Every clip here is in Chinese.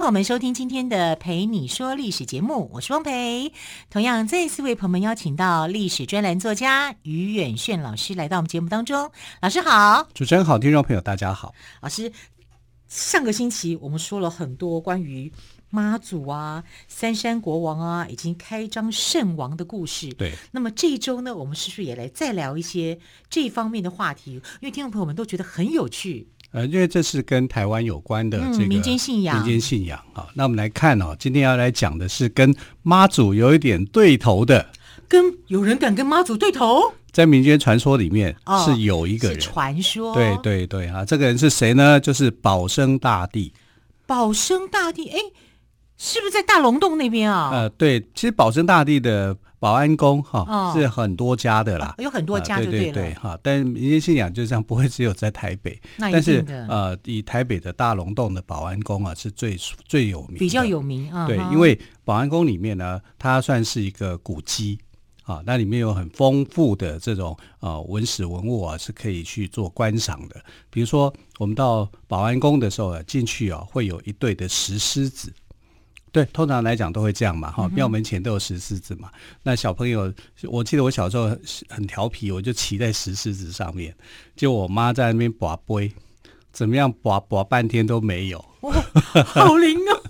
朋友们收听今天的《陪你说历史》节目，我是汪培。同样再次为朋友们邀请到历史专栏作家于远炫老师来到我们节目当中。老师好，主持人好，听众朋友大家好。老师，上个星期我们说了很多关于妈祖啊、三山国王啊已经开张圣王的故事。对，那么这一周呢，我们是不是也来再聊一些这方面的话题？因为听众朋友们都觉得很有趣。呃，因为这是跟台湾有关的这个民间信仰，民间信仰啊。那我们来看哦，今天要来讲的是跟妈祖有一点对头的。跟有人敢跟妈祖对头？在民间传说里面是有一个人，哦、传说。对对对啊，这个人是谁呢？就是保生大帝。保生大帝，哎，是不是在大龙洞那边啊？呃，对，其实保生大帝的。保安宫哈、哦、是很多家的啦，哦、有很多家就对了，对对对哈。但民间信仰就这样，不会只有在台北。但是呃，以台北的大龙洞的保安宫啊，是最最有名，比较有名啊。对，因为保安宫里面呢，它算是一个古迹啊，那里面有很丰富的这种呃文史文物啊，是可以去做观赏的。比如说，我们到保安宫的时候啊，进去啊，会有一对的石狮子。对，通常来讲都会这样嘛，哈，庙门前都有石狮子嘛。嗯、那小朋友，我记得我小时候很调皮，我就骑在石狮子上面，就我妈在那边拔杯，怎么样拔拔半天都没有，哦、好灵哦！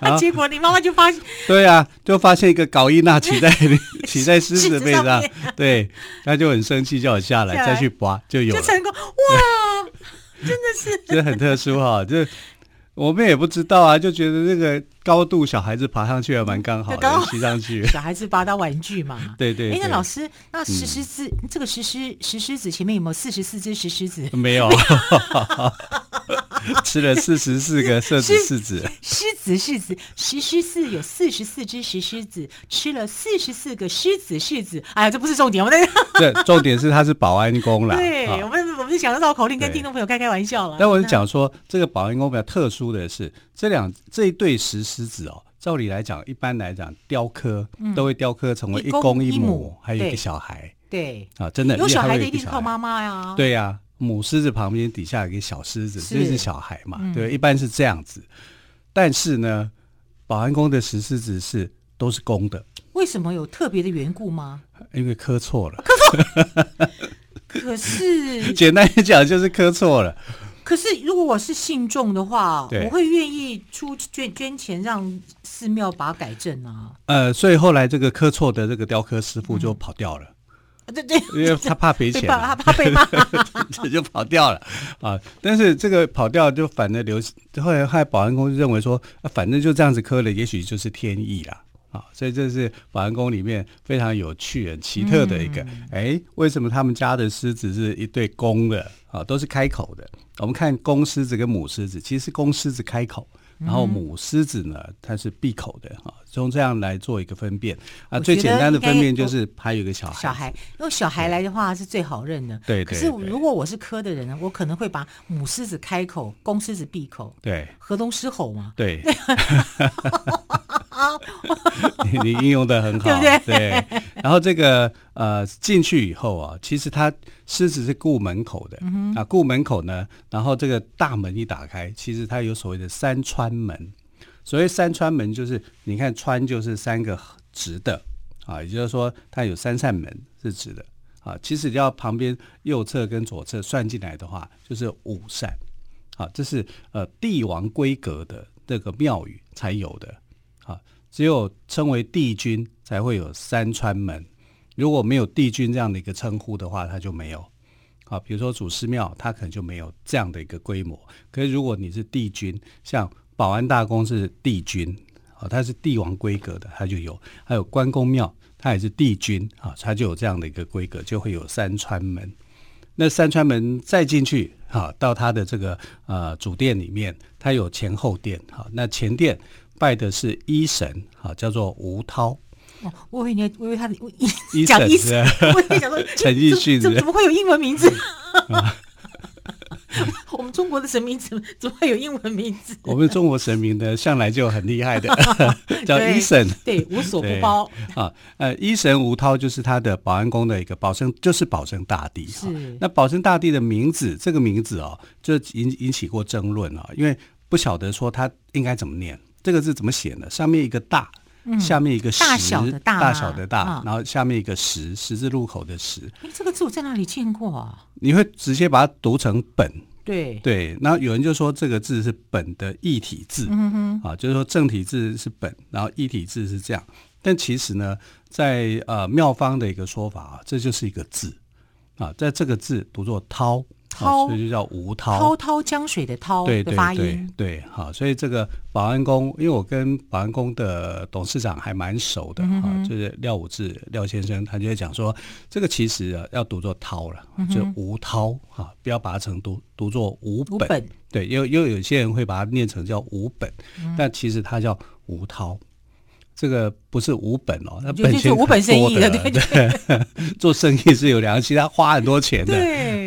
啊，结果你妈妈就发现，对啊，就发现一个搞伊娜骑在 骑在狮子背上，上对，她就很生气，叫我下来，再去拔，就有了，就成功哇！真的是，这很特殊哈，就。我们也不知道啊，就觉得这个高度小孩子爬上去还蛮刚好的，骑上去。小孩子拔到玩具嘛。对对，对。哎，那老师，那石狮子、嗯、这个石狮石狮子前面有没有四十四只石狮子？没有。吃了四十四个狮子柿子，狮子柿子石狮子有四十四只石狮子，吃了四十四个狮子柿子。哎呀，这不是重点，我们 对，重点是它是保安工啦。对，我们我们就想绕口令跟听众朋友开开玩笑了。但我是讲说，这个保安工比较特殊的是，这两这一对石狮子哦，照理来讲，一般来讲雕刻都会雕刻成为一公一母，还有一个小孩。对啊，真的有小孩的一定是靠妈妈呀。对呀。母狮子旁边底下有一个小狮子，这是，小孩嘛？嗯、对，一般是这样子。但是呢，保安宫的石狮子是都是公的。为什么有特别的缘故吗？因为刻错了。刻错。可是，简单一讲就是刻错了。可是，如果我是信众的话，我会愿意出捐捐钱让寺庙把它改正啊。呃，所以后来这个刻错的这个雕刻师傅就跑掉了。嗯对对，因为他怕赔钱，他怕被骂，这 就跑掉了啊！但是这个跑掉就反正留，后来害保安公司认为说，反正就这样子磕了，也许就是天意了啊！所以这是保安宫里面非常有趣、很奇特的一个。哎、嗯，为什么他们家的狮子是一对公的啊？都是开口的。我们看公狮子跟母狮子，其实是公狮子开口。然后母狮子呢，它是闭口的哈，从这样来做一个分辨啊。最简单的分辨就是还有一个小孩，小孩，因为小孩来的话是最好认的。对，可是如果我是科的人呢，我可能会把母狮子开口，公狮子闭口。对，河东狮吼嘛。对。你你应用的很好，对不对？对。然后这个呃进去以后啊，其实它狮子是顾门口的、嗯、啊，顾门口呢，然后这个大门一打开，其实它有所谓的三穿门。所谓三穿门，就是你看穿就是三个直的啊，也就是说它有三扇门是直的啊。其实要旁边右侧跟左侧算进来的话，就是五扇。好、啊，这是呃帝王规格的这个庙宇才有的。啊只有称为帝君才会有三川门，如果没有帝君这样的一个称呼的话，它就没有。好，比如说祖师庙，它可能就没有这样的一个规模。可是如果你是帝君，像保安大公是帝君，啊，它是帝王规格的，它就有。还有关公庙，它也是帝君，啊，它就有这样的一个规格，就会有三川门。那三川门再进去，哈，到它的这个呃主殿里面，它有前后殿，好，那前殿。拜的是医神，啊，叫做吴涛。哦，我以为你，我以为他 的讲医生，我以为讲说 陈奕迅，怎怎么会有英文名字？我们中国的神明怎么怎么会有英文名字？我们中国神明呢，向来就很厉害的，叫医神，对，无所不包啊。呃，医神吴涛就是他的保安宫的一个保生，就是保生大帝。是，那保生大帝的名字，这个名字哦，就引引起过争论啊，因为不晓得说他应该怎么念，这个字怎么写呢？上面一个大。下面一个十，大小的大，大小的大，然后下面一个十，十字路口的十。哎，这个字我在哪里见过啊？你会直接把它读成本，对对。然后有人就说这个字是本的异体字，嗯哼，啊，就是说正体字是本，然后异体字是这样。但其实呢，在呃妙方的一个说法啊，这就是一个字啊，在这个字读作涛。滔，所以就叫吴涛，滔滔江水的滔的发音，对对对，对，好，所以这个保安宫，因为我跟保安宫的董事长还蛮熟的，哈、嗯，就是廖武志廖先生，他就会讲说，这个其实啊要读作涛了，就吴涛哈，不要把它成读读作吴本，对，因为因为有些人会把它念成叫吴本，嗯、但其实它叫吴涛。这个不是无本哦，那本钱无本生意的，对对，做生意是有良心，他花很多钱的，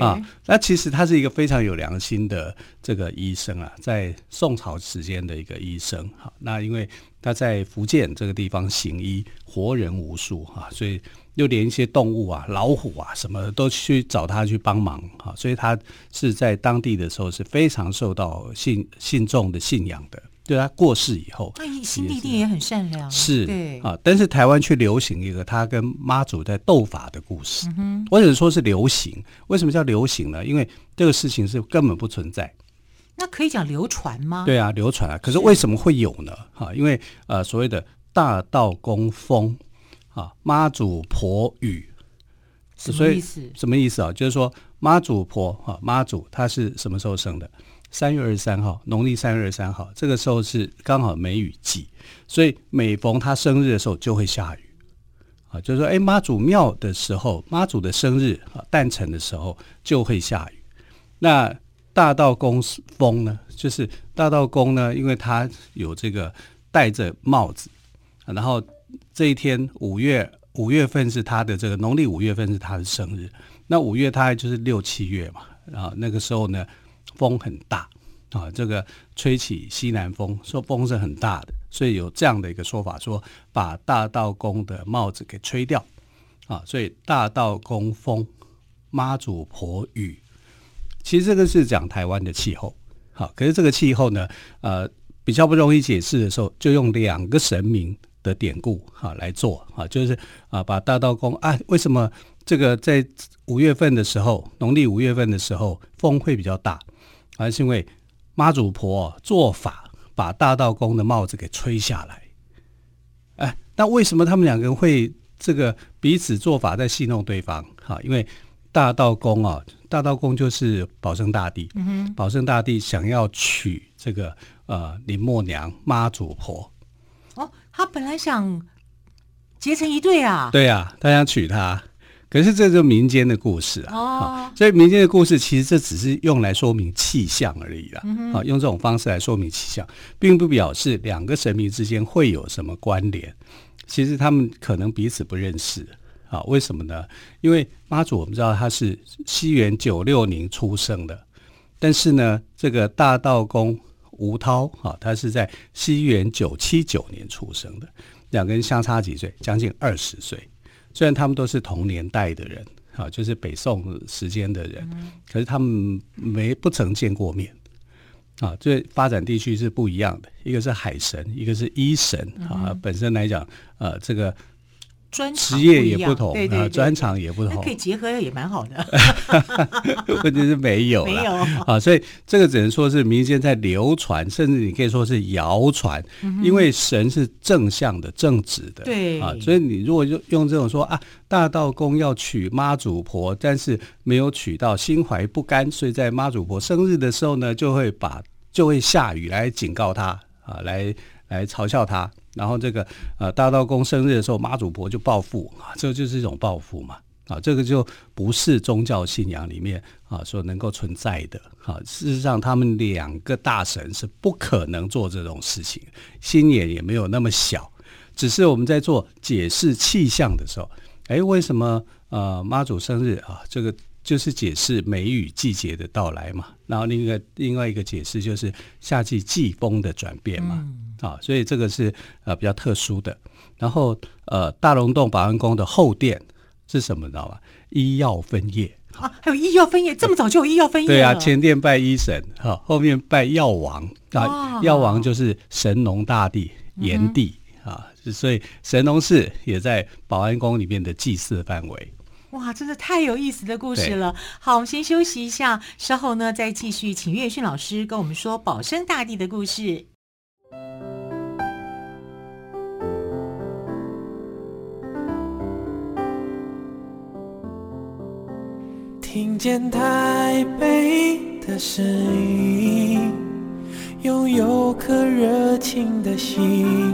啊。那其实他是一个非常有良心的这个医生啊，在宋朝时间的一个医生。好，那因为他在福建这个地方行医，活人无数哈，所以又连一些动物啊，老虎啊什么都去找他去帮忙哈，所以他是在当地的时候是非常受到信信众的信仰的。对他过世以后，那新弟弟也很善良，是对啊。但是台湾却流行一个他跟妈祖在斗法的故事。嗯，我只能说是流行。为什么叫流行呢？因为这个事情是根本不存在。那可以讲流传吗？对啊，流传啊。可是为什么会有呢？哈，因为呃，所谓的大道公风啊，妈祖婆语，什么意思？什么意思啊？就是说妈祖婆哈，妈祖她是什么时候生的？三月二十三号，农历三月二十三号，这个时候是刚好梅雨季，所以每逢他生日的时候就会下雨，啊，就是说，哎，妈祖庙的时候，妈祖的生日啊，诞辰的时候就会下雨。那大道公风呢，就是大道公呢，因为他有这个戴着帽子，然后这一天五月五月份是他的这个农历五月份是他的生日，那五月他就是六七月嘛，然后那个时候呢。风很大啊，这个吹起西南风，说风是很大的，所以有这样的一个说法，说把大道公的帽子给吹掉啊，所以大道公风，妈祖婆雨。其实这个是讲台湾的气候，好，可是这个气候呢，呃，比较不容易解释的时候，就用两个神明的典故哈来做啊，就是啊，把大道公啊，为什么这个在五月份的时候，农历五月份的时候风会比较大？还是因为妈祖婆做法把大道公的帽子给吹下来，哎，那为什么他们两个人会这个彼此做法在戏弄对方？哈，因为大道公啊，大道公就是保生大帝，嗯哼，保生大帝想要娶这个呃林默娘妈祖婆，哦，他本来想结成一对啊，对啊，他想娶她。可是这就是民间的故事啊，哦、所以民间的故事其实这只是用来说明气象而已啦。嗯、哼用这种方式来说明气象，并不表示两个神明之间会有什么关联。其实他们可能彼此不认识啊？为什么呢？因为妈祖我们知道他是西元九六年出生的，但是呢，这个大道公吴涛啊，他是在西元九七九年出生的，两个人相差几岁？将近二十岁。虽然他们都是同年代的人，啊，就是北宋时间的人，嗯、可是他们没不曾见过面，啊，这发展地区是不一样的，一个是海神，一个是医神，啊，嗯、本身来讲，呃，这个。专职业也不同，对对对，专长也不同，可以结合也蛮好的。问题是没有，没有啊，所以这个只能说是民间在流传，甚至你可以说是谣传，嗯、因为神是正向的、正直的，对啊，所以你如果用用这种说啊，大道公要娶妈祖婆，但是没有娶到，心怀不甘，所以在妈祖婆生日的时候呢，就会把就会下雨来警告他啊，来来嘲笑他。然后这个呃大道公生日的时候，妈祖婆就报复啊，这就是一种报复嘛啊，这个就不是宗教信仰里面啊所能够存在的啊。事实上，他们两个大神是不可能做这种事情，心眼也没有那么小。只是我们在做解释气象的时候，哎，为什么呃妈祖生日啊？这个就是解释梅雨季节的到来嘛。然后另一个另外一个解释就是夏季季风的转变嘛。嗯、啊，所以这个是呃比较特殊的。然后呃大龙洞保安宫的后殿是什么？你知道吗？医药分业。啊，还有医药分业，这么早就有医药分业？对啊，前殿拜医神，哈，后面拜药王啊，药王就是神农大帝炎帝、嗯、啊，所以神农氏也在保安宫里面的祭祀范围。哇，真的太有意思的故事了。好，我们先休息一下，稍后呢再继续，请岳训老师跟我们说保生大帝的故事。听见台北的声音，拥有颗热情的心，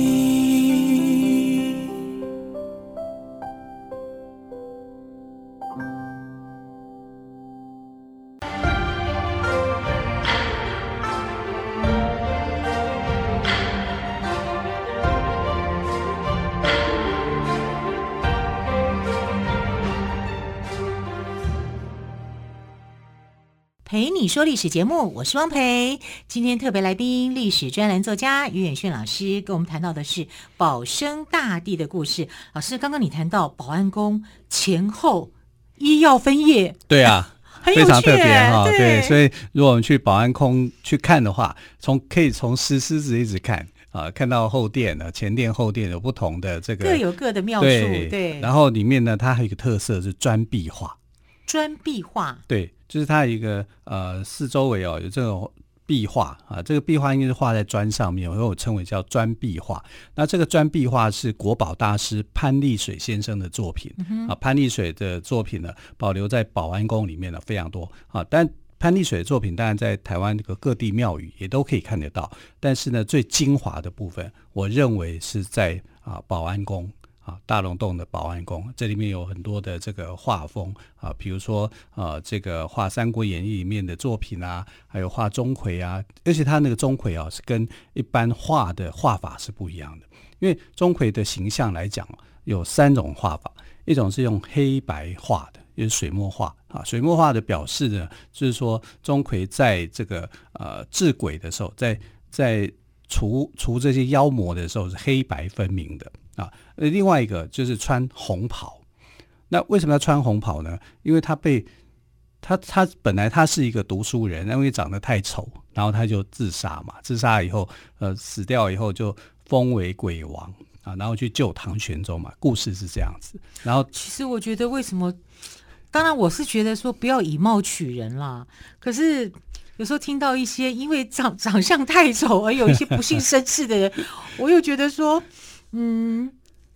一。蓓你说历史节目，我是汪培。今天特别来宾，历史专栏作家于远炫老师，跟我们谈到的是保生大帝的故事。老师，刚刚你谈到保安宫前后医药分业，对啊，很非常特别哈、哦。对，对，所以如果我们去保安宫去看的话，从可以从石狮子一直看啊，看到后殿呢，前殿后殿有不同的这个各有各的妙处。对，对，然后里面呢，它还有一个特色是砖壁画。砖壁画，对。就是它有一个呃四周围哦有这种壁画啊，这个壁画应该是画在砖上面，所以我称为叫砖壁画。那这个砖壁画是国宝大师潘丽水先生的作品、嗯、啊，潘丽水的作品呢保留在保安宫里面呢非常多啊。但潘丽水的作品当然在台湾这个各地庙宇也都可以看得到，但是呢最精华的部分，我认为是在啊保安宫。大龙洞的保安宫，这里面有很多的这个画风啊，比如说啊，这个画《三国演义》里面的作品啊，还有画钟馗啊，而且他那个钟馗啊，是跟一般画的画法是不一样的，因为钟馗的形象来讲，有三种画法，一种是用黑白画的，就是水墨画啊，水墨画的表示呢，就是说钟馗在这个呃治鬼的时候，在在除除这些妖魔的时候是黑白分明的。啊，另外一个就是穿红袍。那为什么要穿红袍呢？因为他被他他本来他是一个读书人，因为长得太丑，然后他就自杀嘛。自杀以后，呃，死掉以后就封为鬼王啊，然后去救唐玄宗嘛。故事是这样子。然后，其实我觉得为什么？当然，我是觉得说不要以貌取人啦。可是有时候听到一些因为长长相太丑而有一些不幸身世的人，我又觉得说。嗯，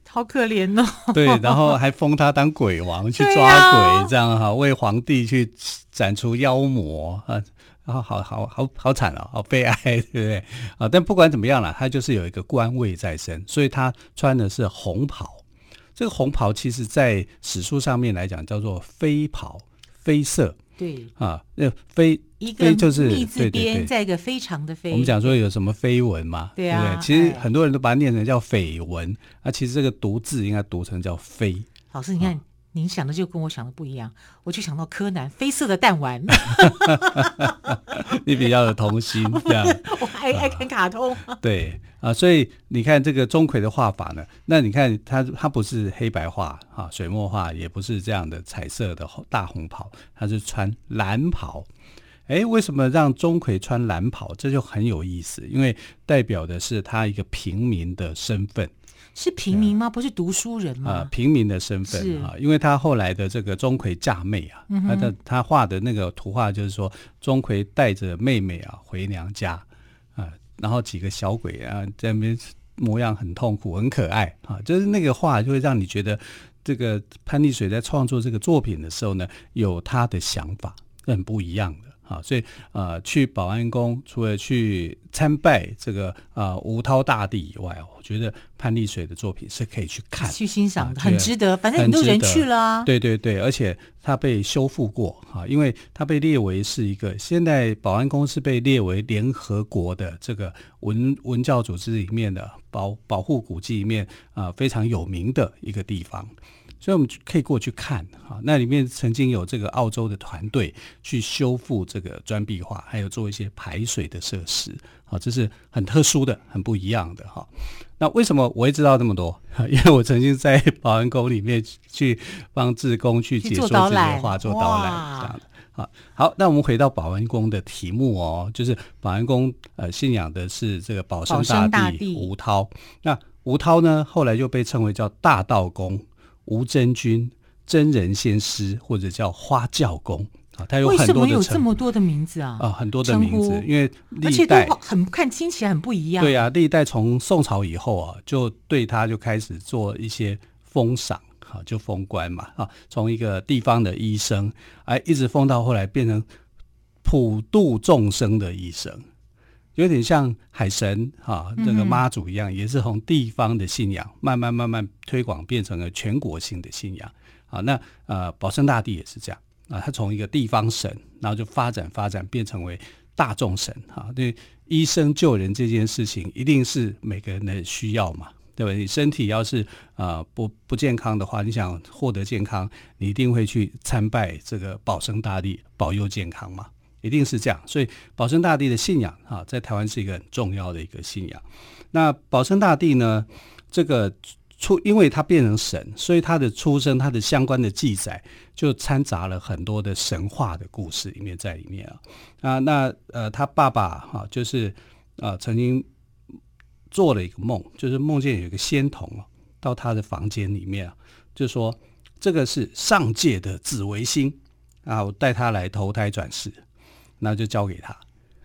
好可怜哦。对，然后还封他当鬼王去抓鬼，啊、这样哈，为皇帝去斩除妖魔啊，然后好好好好惨哦，好悲哀，对不对啊？但不管怎么样了，他就是有一个官位在身，所以他穿的是红袍。这个红袍其实在史书上面来讲叫做飞袍，飞色。对啊，那飞一个就是“密”字边，在一个非常的“非”。我们讲说有什么绯闻嘛？对啊，对不对？其实很多人都把它念成叫绯闻，啊，其实这个读字应该读成叫“飞”。老师，你看。啊您想的就跟我想的不一样，我就想到柯南绯色的弹丸。你比较有童心，这样。我爱爱看卡通。对啊，所以你看这个钟馗的画法呢，那你看他他不是黑白画啊，水墨画也不是这样的彩色的大红袍，他是穿蓝袍。哎，为什么让钟馗穿蓝袍？这就很有意思，因为代表的是他一个平民的身份。是平民吗？不是读书人吗？啊，平民的身份啊，因为他后来的这个钟馗嫁妹啊，他、嗯、的他画的那个图画就是说，钟馗带着妹妹啊回娘家啊，然后几个小鬼啊在那边模样很痛苦，很可爱啊，就是那个画就会让你觉得，这个潘丽水在创作这个作品的时候呢，有他的想法，很不一样的啊，所以呃，去保安宫除了去参拜这个呃吴涛大帝以外，我觉得潘丽水的作品是可以去看、去欣赏的，啊、很值得。反正很多人去了、啊，对对对，而且它被修复过啊，因为它被列为是一个现在保安宫是被列为联合国的这个文文教组织里面的保保护古迹里面啊非常有名的一个地方。所以我们可以过去看哈，那里面曾经有这个澳洲的团队去修复这个砖壁画，还有做一些排水的设施，好，这是很特殊的、很不一样的哈。那为什么我会知道这么多？因为我曾经在保安宫里面去帮志工去解说这些画、做导览这样的。好，好，那我们回到保安宫的题目哦，就是保安宫呃信仰的是这个保生大帝吴涛。那吴涛呢，后来就被称为叫大道公。吴真君、真人仙师，或者叫花轿公啊，他有很多的。为什么有这么多的名字啊？啊，很多的名字，因为而且都很看听起来很不一样。对啊，历代从宋朝以后啊，就对他就开始做一些封赏，哈，就封官嘛，啊，从一个地方的医生，哎，一直封到后来变成普度众生的医生。有点像海神哈，这个妈祖一样，也是从地方的信仰慢慢慢慢推广，变成了全国性的信仰。好，那呃，保生大帝也是这样啊，他从一个地方神，然后就发展发展，变成为大众神哈。对，医生救人这件事情，一定是每个人的需要嘛，对吧？你身体要是啊、呃、不不健康的话，你想获得健康，你一定会去参拜这个保生大帝保佑健康嘛。一定是这样，所以保生大帝的信仰啊，在台湾是一个很重要的一个信仰。那保生大帝呢，这个出，因为他变成神，所以他的出生，他的相关的记载就掺杂了很多的神话的故事里面在里面啊。啊，那呃，他爸爸哈，就是啊，曾经做了一个梦，就是梦见有一个仙童啊，到他的房间里面啊，就说这个是上界的紫微星啊，我带他来投胎转世。那就交给他，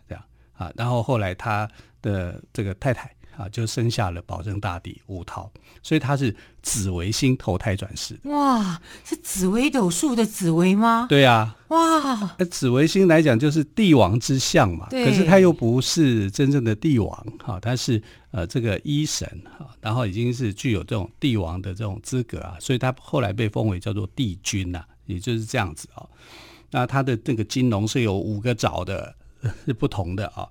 这样啊，然后后来他的这个太太啊，就生下了保生大帝吴涛，所以他是紫微星投胎转世。哇，是紫微斗数的紫微吗？对啊。哇，那紫微星来讲就是帝王之相嘛，对。可是他又不是真正的帝王哈，他是呃这个医神哈，然后已经是具有这种帝王的这种资格啊，所以他后来被封为叫做帝君呐，也就是这样子啊。那他的这个金龙是有五个爪的，是不同的啊。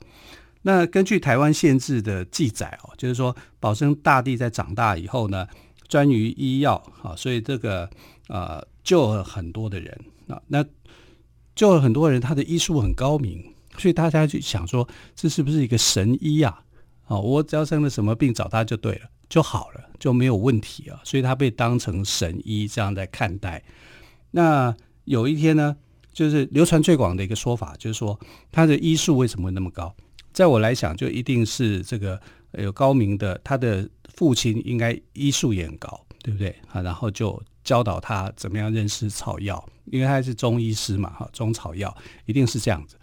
那根据台湾县志的记载哦，就是说保生大帝在长大以后呢，专于医药啊，所以这个呃救了很多的人啊。那救了很多人，他的医术很高明，所以大家就想说，这是不是一个神医啊？啊，我只要生了什么病，找他就对了，就好了，就没有问题啊。所以他被当成神医这样在看待。那有一天呢，就是流传最广的一个说法，就是说他的医术为什么会那么高？在我来讲，就一定是这个有高明的，他的父亲应该医术也很高，对不对啊？然后就教导他怎么样认识草药，因为他是中医师嘛，哈，中草药一定是这样子。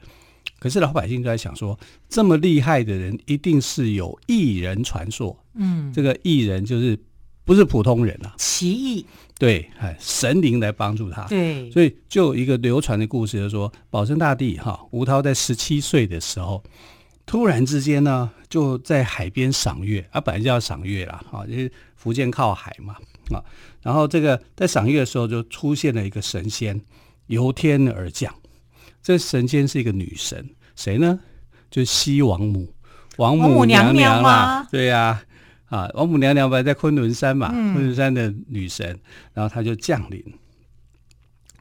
可是老百姓就在想说，这么厉害的人，一定是有异人传说，嗯，这个异人就是。不是普通人啊，奇异。对，哎，神灵来帮助他，对，所以就有一个流传的故事，就是说保生大帝哈吴涛在十七岁的时候，突然之间呢，就在海边赏月啊，本来就要赏月啦，哈，因为福建靠海嘛，啊，然后这个在赏月的时候就出现了一个神仙由天而降，这神仙是一个女神，谁呢？就是西王母，王母娘娘啊，对呀、啊。啊，王母娘娘本来在昆仑山嘛，昆仑山的女神，嗯、然后她就降临，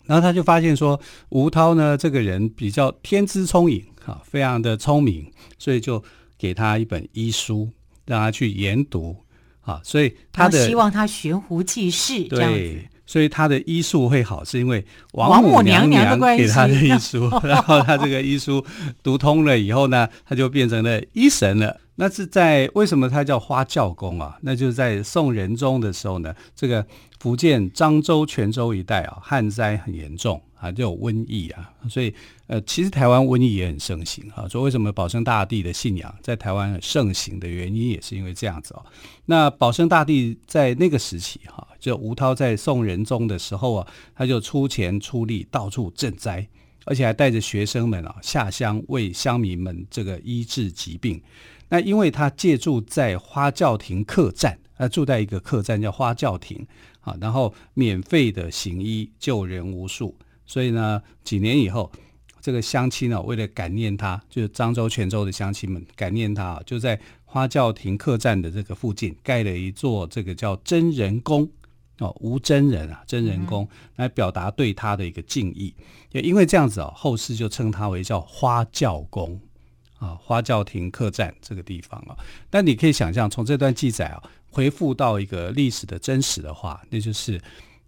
然后她就发现说吴涛呢这个人比较天资聪颖，啊，非常的聪明，所以就给他一本医书，让他去研读，啊，所以他的希望他悬壶济世，对，所以他的医术会好，是因为王母娘娘给他的医书，然后他这个医书读通了以后呢，他就变成了医神了。那是在为什么他叫花轿公啊？那就是在宋仁宗的时候呢，这个福建漳州、泉州一带啊，旱灾很严重啊，就有瘟疫啊，所以呃，其实台湾瘟疫也很盛行啊。所以为什么保生大帝的信仰在台湾很盛行的原因，也是因为这样子哦。那保生大帝在那个时期哈，就吴涛在宋仁宗的时候啊，他就出钱出力到处赈灾而且还带着学生们啊下乡为乡民们这个医治疾病。那因为他借住在花轿亭客栈，他住在一个客栈叫花轿亭啊，然后免费的行医救人无数，所以呢，几年以后，这个乡亲呢，为了感念他，就是漳州、泉州的乡亲们感念他，就在花轿亭客栈的这个附近盖了一座这个叫真人宫哦，无真人啊，真人宫来表达对他的一个敬意。也因为这样子啊，后世就称他为叫花轿宫。啊，花轿亭客栈这个地方啊，但你可以想象，从这段记载啊，回复到一个历史的真实的话，那就是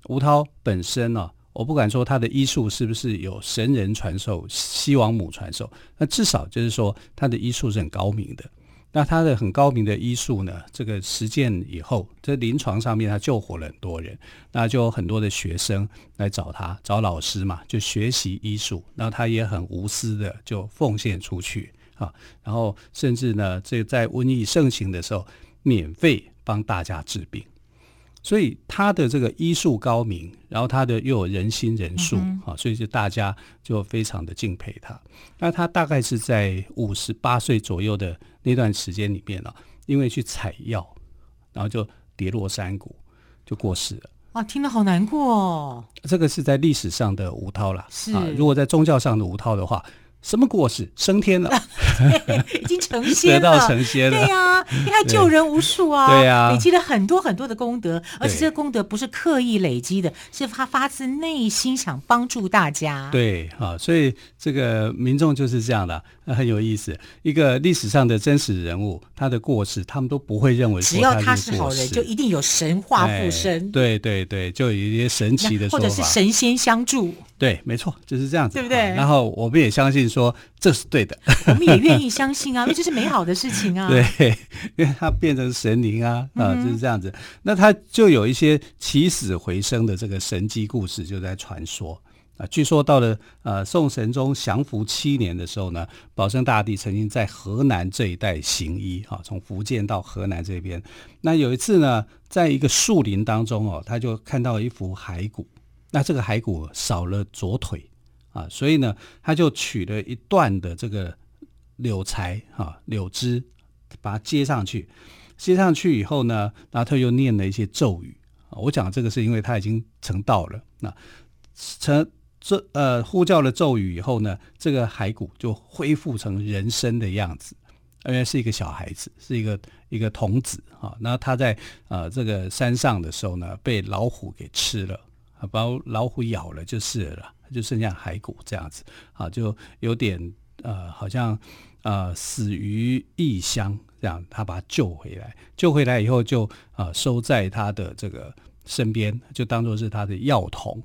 吴涛本身呢、啊，我不敢说他的医术是不是有神人传授、西王母传授，那至少就是说他的医术是很高明的。那他的很高明的医术呢，这个实践以后，在临床上面他救活了很多人，那就有很多的学生来找他，找老师嘛，就学习医术，那他也很无私的就奉献出去。啊，然后甚至呢，这在瘟疫盛行的时候，免费帮大家治病，所以他的这个医术高明，然后他的又有人心仁术啊，所以就大家就非常的敬佩他。那他大概是在五十八岁左右的那段时间里面呢，因为去采药，然后就跌落山谷，就过世了。哇，听得好难过哦。这个是在历史上的吴涛啦，是啊，如果在宗教上的吴涛的话。什么过世？升天了，已经成仙了，成仙了。对呀、啊，你看救人无数啊，对呀、啊，累积了很多很多的功德，而且这个功德不是刻意累积的，是他发自内心想帮助大家。对啊，所以这个民众就是这样的，很有意思。一个历史上的真实人物，他的过世，他们都不会认为只要他是好人，就一定有神话附身。哎、对对对，就有一些神奇的说法，或者是神仙相助。对，没错，就是这样子，对不对？然后我们也相信说这是对的，我们也愿意相信啊，因为这是美好的事情啊。对，因为他变成神灵啊，啊，就是这样子。那他就有一些起死回生的这个神迹故事，就在传说啊。据说到了呃宋神宗降服七年的时候呢，保生大帝曾经在河南这一带行医啊，从福建到河南这边。那有一次呢，在一个树林当中哦，他就看到一幅骸骨。那这个骸骨少了左腿啊，所以呢，他就取了一段的这个柳材啊、柳枝，把它接上去。接上去以后呢，然后他又念了一些咒语啊。我讲这个是因为他已经成道了。那成这呃呼叫了咒语以后呢，这个骸骨就恢复成人身的样子，因为是一个小孩子，是一个一个童子啊。那他在呃这个山上的时候呢，被老虎给吃了。把老虎咬了就是了，就剩下骸骨这样子啊，就有点呃，好像呃死于异乡这样。他把他救回来，救回来以后就啊、呃、收在他的这个身边，就当做是他的药童。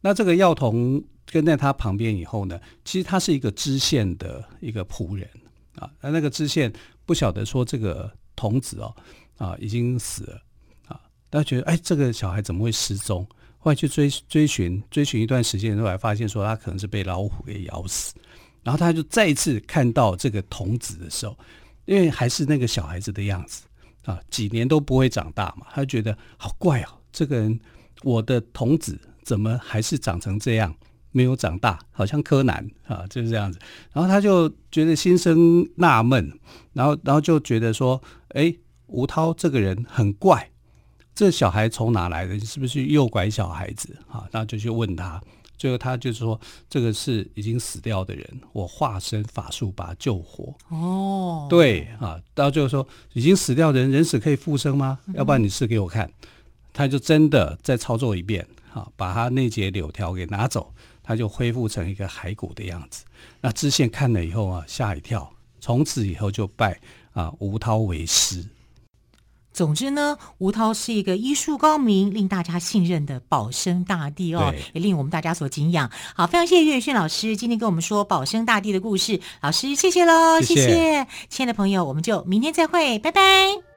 那这个药童跟在他旁边以后呢，其实他是一个知县的一个仆人啊。那那个知县不晓得说这个童子哦啊已经死了啊，他觉得哎这个小孩怎么会失踪？后来去追追寻追寻一段时间，后来发现说他可能是被老虎给咬死，然后他就再一次看到这个童子的时候，因为还是那个小孩子的样子啊，几年都不会长大嘛，他就觉得好怪哦，这个人我的童子怎么还是长成这样，没有长大，好像柯南啊，就是这样子，然后他就觉得心生纳闷，然后然后就觉得说，哎，吴涛这个人很怪。这小孩从哪来的？你是不是诱拐小孩子啊？然后就去问他，最后他就是说，这个是已经死掉的人，我化身法术把他救活。哦，对啊，到最后说，已经死掉的人，人死可以复生吗？要不然你试给我看。他就真的再操作一遍，啊，把他那截柳条给拿走，他就恢复成一个骸骨的样子。那知县看了以后啊，吓一跳，从此以后就拜啊吴涛为师。总之呢，吴涛是一个医术高明、令大家信任的保生大帝哦，也令我们大家所敬仰。好，非常谢谢岳轩老师今天跟我们说保生大帝的故事，老师谢谢喽，谢谢，亲爱的朋友，我们就明天再会，拜拜。